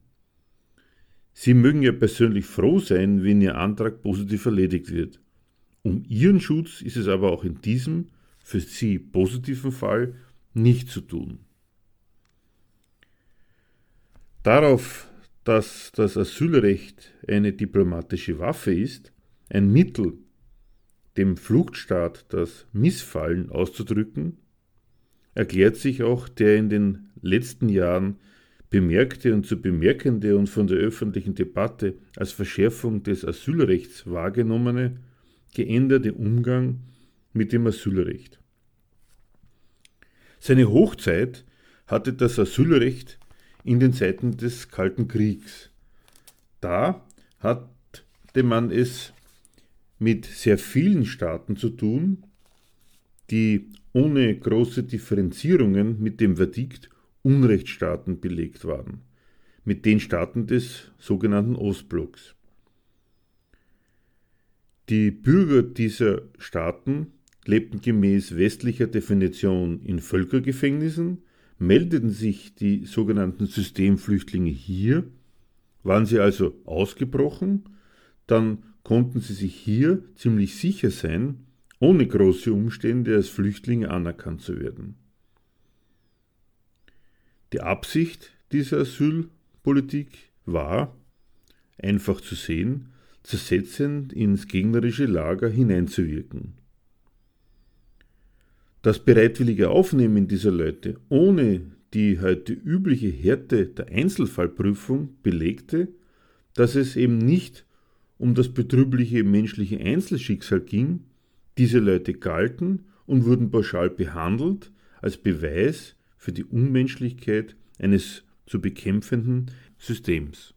Sie mögen ja persönlich froh sein, wenn ihr Antrag positiv erledigt wird. Um ihren Schutz ist es aber auch in diesem für sie positiven Fall nicht zu tun. Darauf dass das Asylrecht eine diplomatische Waffe ist, ein Mittel, dem Fluchtstaat das Missfallen auszudrücken, erklärt sich auch der in den letzten Jahren bemerkte und zu bemerkende und von der öffentlichen Debatte als Verschärfung des Asylrechts wahrgenommene geänderte Umgang mit dem Asylrecht. Seine Hochzeit hatte das Asylrecht in den Zeiten des Kalten Kriegs. Da hatte man es mit sehr vielen Staaten zu tun, die ohne große Differenzierungen mit dem Verdikt Unrechtsstaaten belegt waren, mit den Staaten des sogenannten Ostblocks. Die Bürger dieser Staaten lebten gemäß westlicher Definition in Völkergefängnissen, meldeten sich die sogenannten Systemflüchtlinge hier, waren sie also ausgebrochen, dann konnten sie sich hier ziemlich sicher sein, ohne große Umstände als Flüchtlinge anerkannt zu werden. Die Absicht dieser Asylpolitik war, einfach zu sehen, zersetzend ins gegnerische Lager hineinzuwirken. Das bereitwillige Aufnehmen dieser Leute ohne die heute übliche Härte der Einzelfallprüfung belegte, dass es eben nicht um das betrübliche menschliche Einzelschicksal ging, diese Leute galten und wurden pauschal behandelt als Beweis für die Unmenschlichkeit eines zu bekämpfenden Systems.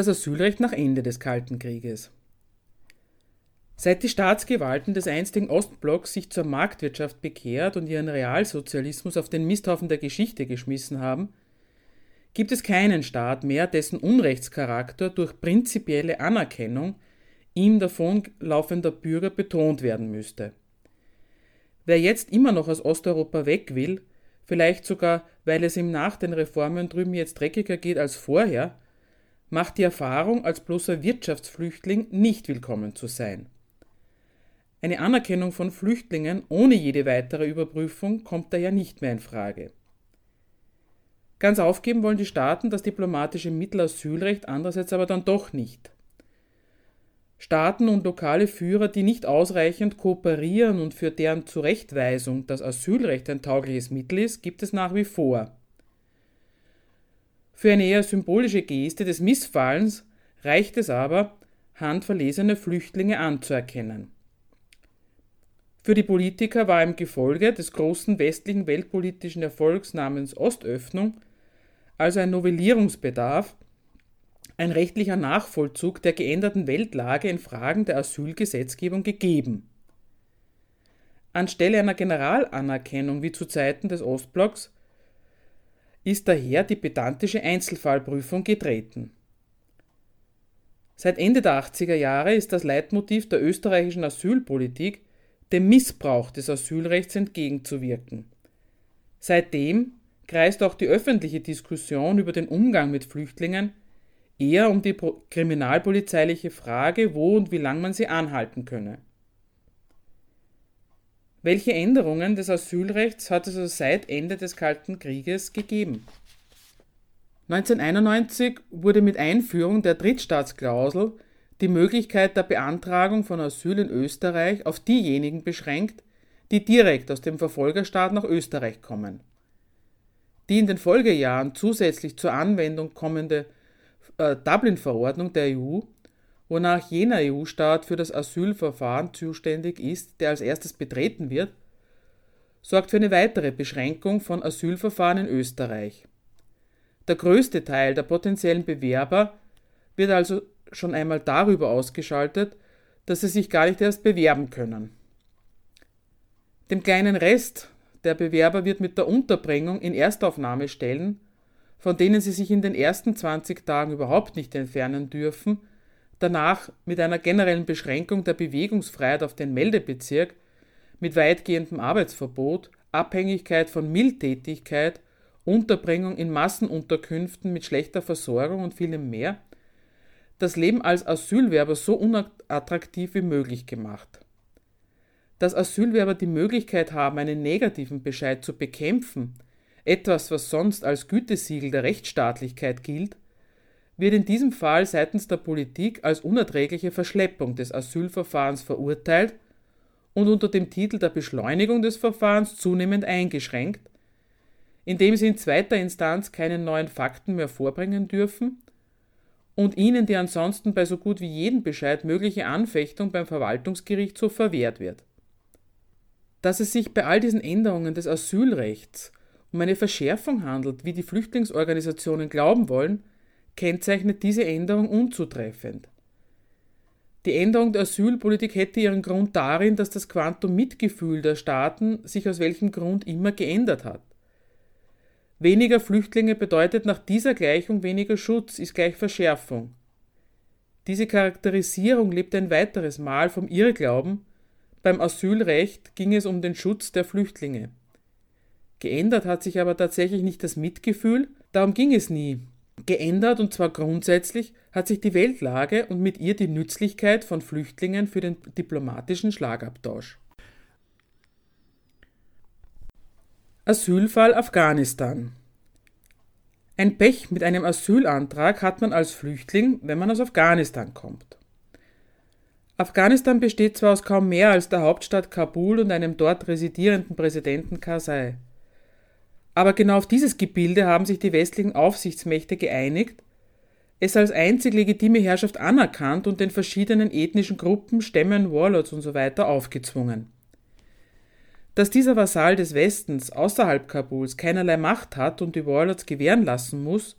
Das Asylrecht nach Ende des Kalten Krieges. Seit die Staatsgewalten des einstigen Ostblocks sich zur Marktwirtschaft bekehrt und ihren Realsozialismus auf den Misthaufen der Geschichte geschmissen haben, gibt es keinen Staat mehr, dessen Unrechtscharakter durch prinzipielle Anerkennung ihm davonlaufender Bürger betont werden müsste. Wer jetzt immer noch aus Osteuropa weg will, vielleicht sogar, weil es ihm nach den Reformen drüben jetzt dreckiger geht als vorher, macht die Erfahrung, als bloßer Wirtschaftsflüchtling nicht willkommen zu sein. Eine Anerkennung von Flüchtlingen ohne jede weitere Überprüfung kommt daher nicht mehr in Frage. Ganz aufgeben wollen die Staaten das diplomatische Mittelasylrecht andererseits aber dann doch nicht. Staaten und lokale Führer, die nicht ausreichend kooperieren und für deren Zurechtweisung das Asylrecht ein taugliches Mittel ist, gibt es nach wie vor. Für eine eher symbolische Geste des Missfallens reicht es aber, handverlesene Flüchtlinge anzuerkennen. Für die Politiker war im Gefolge des großen westlichen weltpolitischen Erfolgs namens Ostöffnung also ein Novellierungsbedarf, ein rechtlicher Nachvollzug der geänderten Weltlage in Fragen der Asylgesetzgebung gegeben. Anstelle einer Generalanerkennung wie zu Zeiten des Ostblocks ist daher die pedantische Einzelfallprüfung getreten. Seit Ende der 80er Jahre ist das Leitmotiv der österreichischen Asylpolitik dem Missbrauch des Asylrechts entgegenzuwirken. Seitdem kreist auch die öffentliche Diskussion über den Umgang mit Flüchtlingen eher um die kriminalpolizeiliche Frage, wo und wie lange man sie anhalten könne. Welche Änderungen des Asylrechts hat es also seit Ende des Kalten Krieges gegeben? 1991 wurde mit Einführung der Drittstaatsklausel die Möglichkeit der Beantragung von Asyl in Österreich auf diejenigen beschränkt, die direkt aus dem Verfolgerstaat nach Österreich kommen. Die in den Folgejahren zusätzlich zur Anwendung kommende äh, Dublin-Verordnung der EU, wonach jener EU-Staat für das Asylverfahren zuständig ist, der als erstes betreten wird, sorgt für eine weitere Beschränkung von Asylverfahren in Österreich. Der größte Teil der potenziellen Bewerber wird also schon einmal darüber ausgeschaltet, dass sie sich gar nicht erst bewerben können. Dem kleinen Rest der Bewerber wird mit der Unterbringung in Erstaufnahmestellen, von denen sie sich in den ersten 20 Tagen überhaupt nicht entfernen dürfen, danach mit einer generellen Beschränkung der Bewegungsfreiheit auf den Meldebezirk, mit weitgehendem Arbeitsverbot, Abhängigkeit von Mildtätigkeit, Unterbringung in Massenunterkünften mit schlechter Versorgung und vielem mehr, das Leben als Asylwerber so unattraktiv wie möglich gemacht. Dass Asylwerber die Möglichkeit haben, einen negativen Bescheid zu bekämpfen, etwas, was sonst als Gütesiegel der Rechtsstaatlichkeit gilt, wird in diesem Fall seitens der Politik als unerträgliche Verschleppung des Asylverfahrens verurteilt und unter dem Titel der Beschleunigung des Verfahrens zunehmend eingeschränkt, indem sie in zweiter Instanz keine neuen Fakten mehr vorbringen dürfen und ihnen die ansonsten bei so gut wie jedem Bescheid mögliche Anfechtung beim Verwaltungsgerichtshof verwehrt wird. Dass es sich bei all diesen Änderungen des Asylrechts um eine Verschärfung handelt, wie die Flüchtlingsorganisationen glauben wollen, kennzeichnet diese Änderung unzutreffend. Die Änderung der Asylpolitik hätte ihren Grund darin, dass das Quantum Mitgefühl der Staaten sich aus welchem Grund immer geändert hat. Weniger Flüchtlinge bedeutet nach dieser Gleichung weniger Schutz, ist gleich Verschärfung. Diese Charakterisierung lebt ein weiteres Mal vom Irrglauben, beim Asylrecht ging es um den Schutz der Flüchtlinge. Geändert hat sich aber tatsächlich nicht das Mitgefühl, darum ging es nie. Geändert, und zwar grundsätzlich, hat sich die Weltlage und mit ihr die Nützlichkeit von Flüchtlingen für den diplomatischen Schlagabtausch. Asylfall Afghanistan. Ein Pech mit einem Asylantrag hat man als Flüchtling, wenn man aus Afghanistan kommt. Afghanistan besteht zwar aus kaum mehr als der Hauptstadt Kabul und einem dort residierenden Präsidenten Karzai. Aber genau auf dieses Gebilde haben sich die westlichen Aufsichtsmächte geeinigt, es als einzig legitime Herrschaft anerkannt und den verschiedenen ethnischen Gruppen, Stämmen, Warlords usw. So aufgezwungen. Dass dieser Vasall des Westens außerhalb Kabuls keinerlei Macht hat und die Warlords gewähren lassen muss,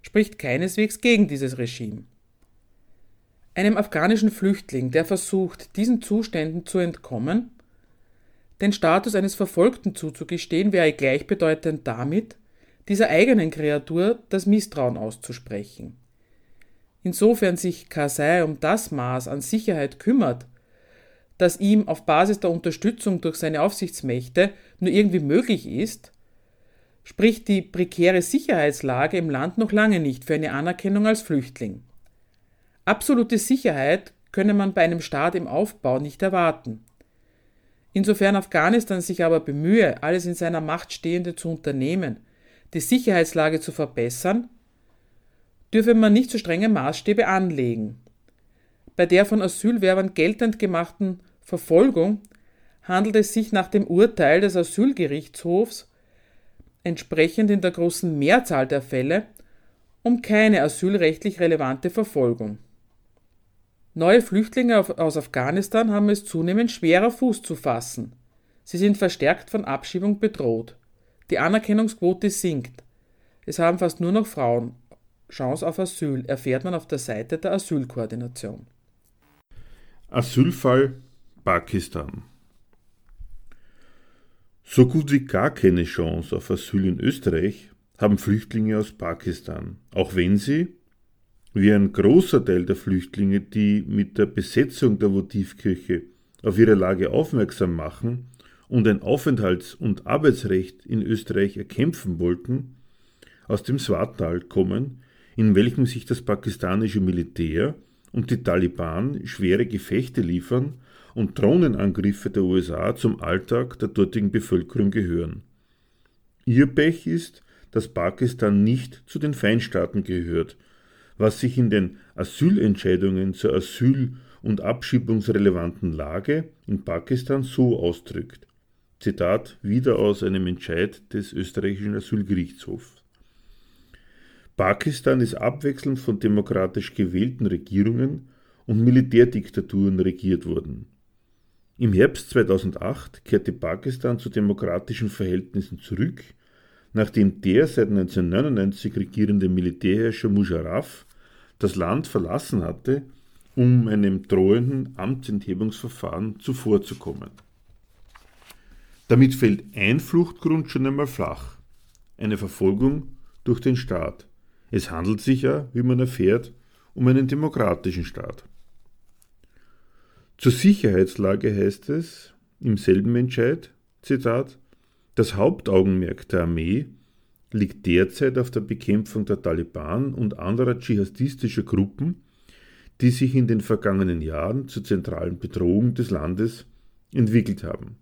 spricht keineswegs gegen dieses Regime. Einem afghanischen Flüchtling, der versucht, diesen Zuständen zu entkommen, den Status eines Verfolgten zuzugestehen, wäre gleichbedeutend damit, dieser eigenen Kreatur das Misstrauen auszusprechen. Insofern sich Kasai um das Maß an Sicherheit kümmert, das ihm auf Basis der Unterstützung durch seine Aufsichtsmächte nur irgendwie möglich ist, spricht die prekäre Sicherheitslage im Land noch lange nicht für eine Anerkennung als Flüchtling. Absolute Sicherheit könne man bei einem Staat im Aufbau nicht erwarten. Insofern Afghanistan sich aber bemühe, alles in seiner Macht Stehende zu unternehmen, die Sicherheitslage zu verbessern, dürfe man nicht zu so strenge Maßstäbe anlegen. Bei der von Asylwerbern geltend gemachten Verfolgung handelt es sich nach dem Urteil des Asylgerichtshofs entsprechend in der großen Mehrzahl der Fälle um keine asylrechtlich relevante Verfolgung. Neue Flüchtlinge aus Afghanistan haben es zunehmend schwerer Fuß zu fassen. Sie sind verstärkt von Abschiebung bedroht. Die Anerkennungsquote sinkt. Es haben fast nur noch Frauen Chance auf Asyl, erfährt man auf der Seite der Asylkoordination. Asylfall Pakistan. So gut wie gar keine Chance auf Asyl in Österreich haben Flüchtlinge aus Pakistan, auch wenn sie, wie ein großer Teil der Flüchtlinge, die mit der Besetzung der Votivkirche auf ihre Lage aufmerksam machen und ein Aufenthalts- und Arbeitsrecht in Österreich erkämpfen wollten, aus dem Swartal kommen, in welchem sich das pakistanische Militär und die Taliban schwere Gefechte liefern und Drohnenangriffe der USA zum Alltag der dortigen Bevölkerung gehören. Ihr Pech ist, dass Pakistan nicht zu den Feinstaaten gehört, was sich in den Asylentscheidungen zur asyl- und abschiebungsrelevanten Lage in Pakistan so ausdrückt. Zitat wieder aus einem Entscheid des österreichischen Asylgerichtshofs. Pakistan ist abwechselnd von demokratisch gewählten Regierungen und Militärdiktaturen regiert worden. Im Herbst 2008 kehrte Pakistan zu demokratischen Verhältnissen zurück, nachdem der seit 1999 regierende Militärherrscher Musharraf das Land verlassen hatte, um einem drohenden Amtsenthebungsverfahren zuvorzukommen. Damit fällt ein Fluchtgrund schon einmal flach, eine Verfolgung durch den Staat. Es handelt sich ja, wie man erfährt, um einen demokratischen Staat. Zur Sicherheitslage heißt es im selben Entscheid, Zitat, das Hauptaugenmerk der Armee liegt derzeit auf der Bekämpfung der Taliban und anderer dschihadistischer Gruppen, die sich in den vergangenen Jahren zur zentralen Bedrohung des Landes entwickelt haben.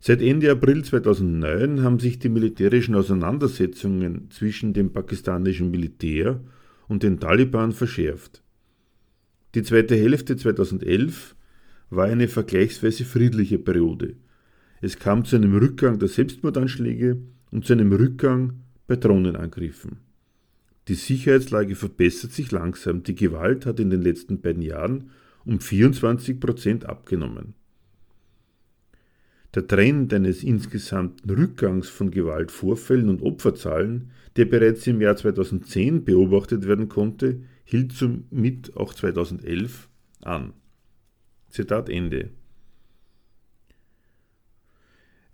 Seit Ende April 2009 haben sich die militärischen Auseinandersetzungen zwischen dem pakistanischen Militär und den Taliban verschärft. Die zweite Hälfte 2011 war eine vergleichsweise friedliche Periode. Es kam zu einem Rückgang der Selbstmordanschläge und zu einem Rückgang bei Drohnenangriffen. Die Sicherheitslage verbessert sich langsam. Die Gewalt hat in den letzten beiden Jahren um 24 Prozent abgenommen. Der Trend eines insgesamten Rückgangs von Gewaltvorfällen und Opferzahlen, der bereits im Jahr 2010 beobachtet werden konnte, hielt somit auch 2011 an. Zitat Ende.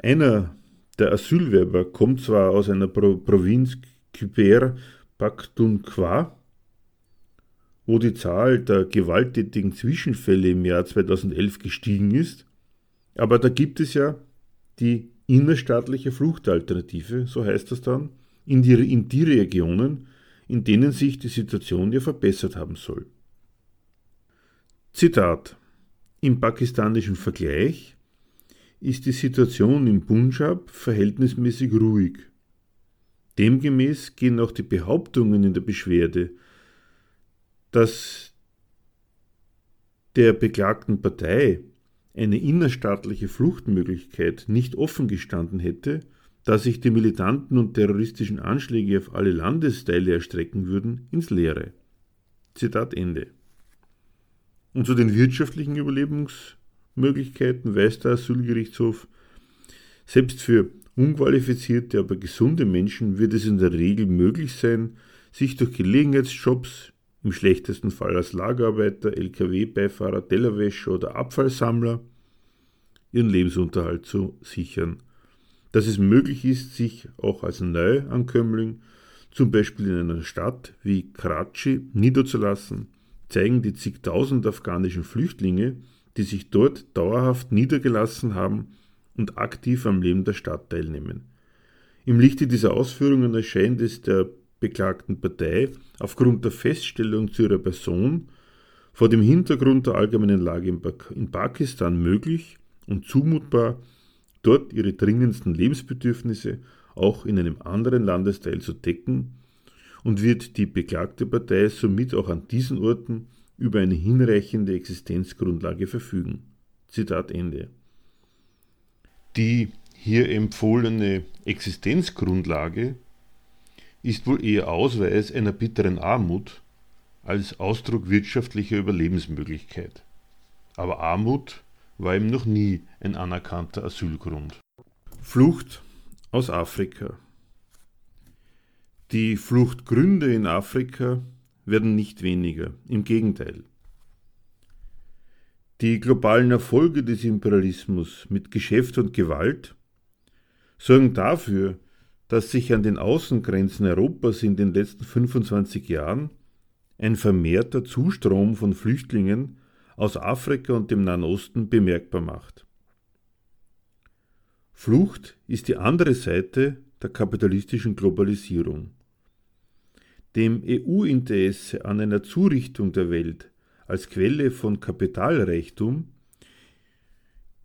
Einer der Asylwerber kommt zwar aus einer Pro Provinz Khyber Pakhtunkhwa, wo die Zahl der gewalttätigen Zwischenfälle im Jahr 2011 gestiegen ist, aber da gibt es ja die innerstaatliche Fluchtalternative, so heißt das dann, in die, in die Regionen, in denen sich die Situation ja verbessert haben soll. Zitat Im pakistanischen Vergleich ist die Situation im Punjab verhältnismäßig ruhig. Demgemäß gehen auch die Behauptungen in der Beschwerde, dass der beklagten Partei eine innerstaatliche Fluchtmöglichkeit nicht offen gestanden hätte, da sich die militanten und terroristischen Anschläge auf alle Landesteile erstrecken würden, ins Leere. Zitat Ende. Und zu den wirtschaftlichen Überlebensmöglichkeiten weist der Asylgerichtshof, selbst für unqualifizierte, aber gesunde Menschen wird es in der Regel möglich sein, sich durch Gelegenheitsjobs, im schlechtesten Fall als Lagerarbeiter, Lkw-Beifahrer, Tellerwäscher oder Abfallsammler, ihren Lebensunterhalt zu sichern. Dass es möglich ist, sich auch als Neuankömmling, zum Beispiel in einer Stadt wie Karachi, niederzulassen, zeigen die zigtausend afghanischen Flüchtlinge, die sich dort dauerhaft niedergelassen haben und aktiv am Leben der Stadt teilnehmen. Im Lichte dieser Ausführungen erscheint es der beklagten Partei aufgrund der Feststellung zu ihrer Person vor dem Hintergrund der allgemeinen Lage in Pakistan möglich und zumutbar, dort ihre dringendsten Lebensbedürfnisse auch in einem anderen Landesteil zu decken und wird die beklagte Partei somit auch an diesen Orten über eine hinreichende Existenzgrundlage verfügen. Zitat Ende. Die hier empfohlene Existenzgrundlage ist wohl eher Ausweis einer bitteren Armut als Ausdruck wirtschaftlicher Überlebensmöglichkeit. Aber Armut war ihm noch nie ein anerkannter Asylgrund. Flucht aus Afrika. Die Fluchtgründe in Afrika werden nicht weniger, im Gegenteil. Die globalen Erfolge des Imperialismus mit Geschäft und Gewalt sorgen dafür, dass sich an den Außengrenzen Europas in den letzten 25 Jahren ein vermehrter Zustrom von Flüchtlingen aus Afrika und dem Nahen Osten bemerkbar macht. Flucht ist die andere Seite der kapitalistischen Globalisierung. Dem EU-Interesse an einer Zurichtung der Welt als Quelle von Kapitalreichtum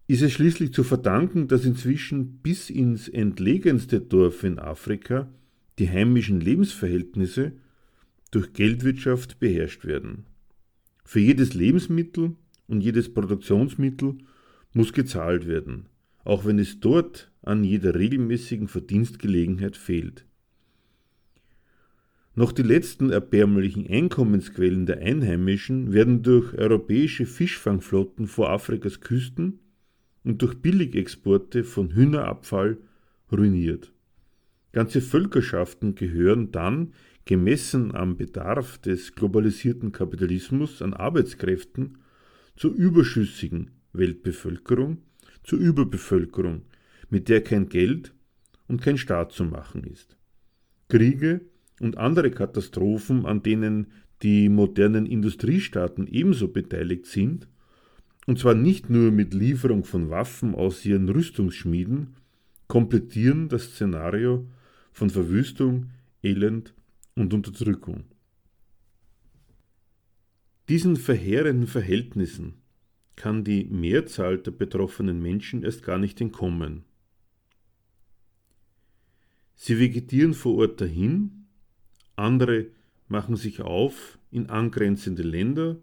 ist es schließlich zu verdanken, dass inzwischen bis ins entlegenste Dorf in Afrika die heimischen Lebensverhältnisse durch Geldwirtschaft beherrscht werden. Für jedes Lebensmittel und jedes Produktionsmittel muss gezahlt werden, auch wenn es dort an jeder regelmäßigen Verdienstgelegenheit fehlt. Noch die letzten erbärmlichen Einkommensquellen der Einheimischen werden durch europäische Fischfangflotten vor Afrikas Küsten und durch Billigexporte von Hühnerabfall ruiniert. Ganze Völkerschaften gehören dann, gemessen am Bedarf des globalisierten Kapitalismus an Arbeitskräften, zur überschüssigen Weltbevölkerung, zur Überbevölkerung, mit der kein Geld und kein Staat zu machen ist. Kriege und andere Katastrophen, an denen die modernen Industriestaaten ebenso beteiligt sind, und zwar nicht nur mit Lieferung von Waffen aus ihren Rüstungsschmieden, komplettieren das Szenario von Verwüstung, Elend und Unterdrückung. Diesen verheerenden Verhältnissen kann die Mehrzahl der betroffenen Menschen erst gar nicht entkommen. Sie vegetieren vor Ort dahin, andere machen sich auf in angrenzende Länder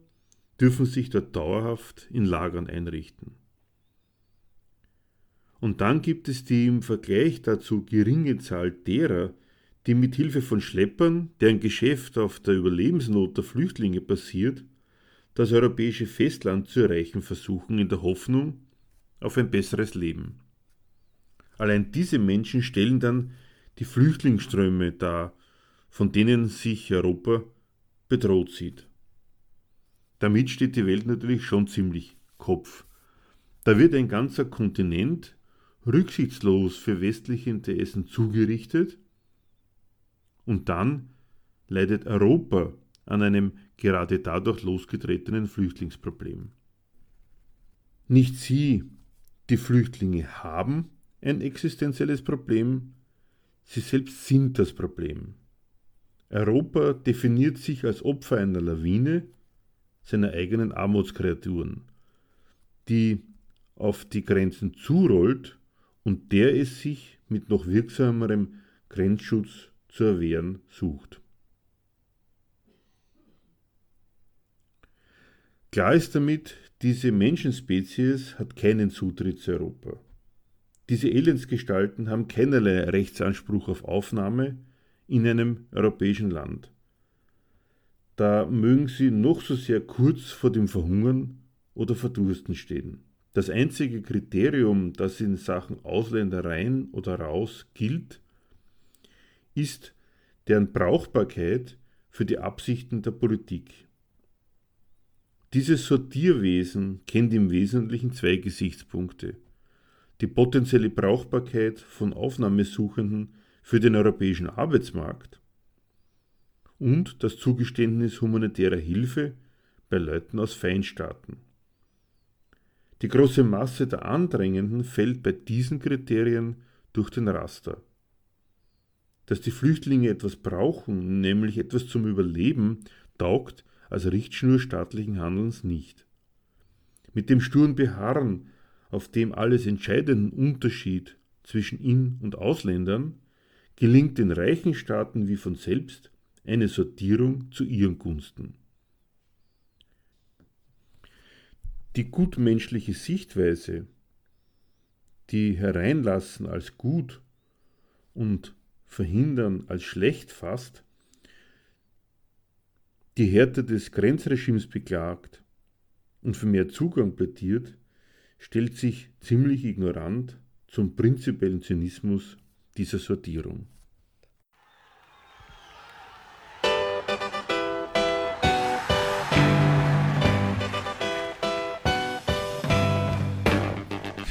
dürfen sich dort dauerhaft in Lagern einrichten. Und dann gibt es die im Vergleich dazu geringe Zahl derer, die mit Hilfe von Schleppern, deren Geschäft auf der Überlebensnot der Flüchtlinge basiert, das europäische Festland zu erreichen versuchen in der Hoffnung auf ein besseres Leben. Allein diese Menschen stellen dann die Flüchtlingsströme dar, von denen sich Europa bedroht sieht. Damit steht die Welt natürlich schon ziemlich Kopf. Da wird ein ganzer Kontinent rücksichtslos für westliche Interessen zugerichtet und dann leidet Europa an einem gerade dadurch losgetretenen Flüchtlingsproblem. Nicht sie, die Flüchtlinge, haben ein existenzielles Problem, sie selbst sind das Problem. Europa definiert sich als Opfer einer Lawine, seiner eigenen Armutskreaturen, die auf die Grenzen zurollt und der es sich mit noch wirksamerem Grenzschutz zu erwehren sucht. Klar ist damit, diese Menschenspezies hat keinen Zutritt zu Europa. Diese Elendsgestalten haben keinerlei Rechtsanspruch auf Aufnahme in einem europäischen Land da mögen sie noch so sehr kurz vor dem Verhungern oder Verdursten stehen. Das einzige Kriterium, das in Sachen Ausländer rein oder raus gilt, ist deren Brauchbarkeit für die Absichten der Politik. Dieses Sortierwesen kennt im Wesentlichen zwei Gesichtspunkte. Die potenzielle Brauchbarkeit von Aufnahmesuchenden für den europäischen Arbeitsmarkt und das Zugeständnis humanitärer Hilfe bei Leuten aus Feinstaaten. Die große Masse der Andrängenden fällt bei diesen Kriterien durch den Raster. Dass die Flüchtlinge etwas brauchen, nämlich etwas zum Überleben, taugt als Richtschnur staatlichen Handelns nicht. Mit dem sturen Beharren auf dem alles entscheidenden Unterschied zwischen In- und Ausländern gelingt den reichen Staaten wie von selbst eine Sortierung zu ihren Gunsten. Die gutmenschliche Sichtweise, die Hereinlassen als gut und Verhindern als schlecht fasst, die Härte des Grenzregimes beklagt und für mehr Zugang plädiert, stellt sich ziemlich ignorant zum prinzipiellen Zynismus dieser Sortierung.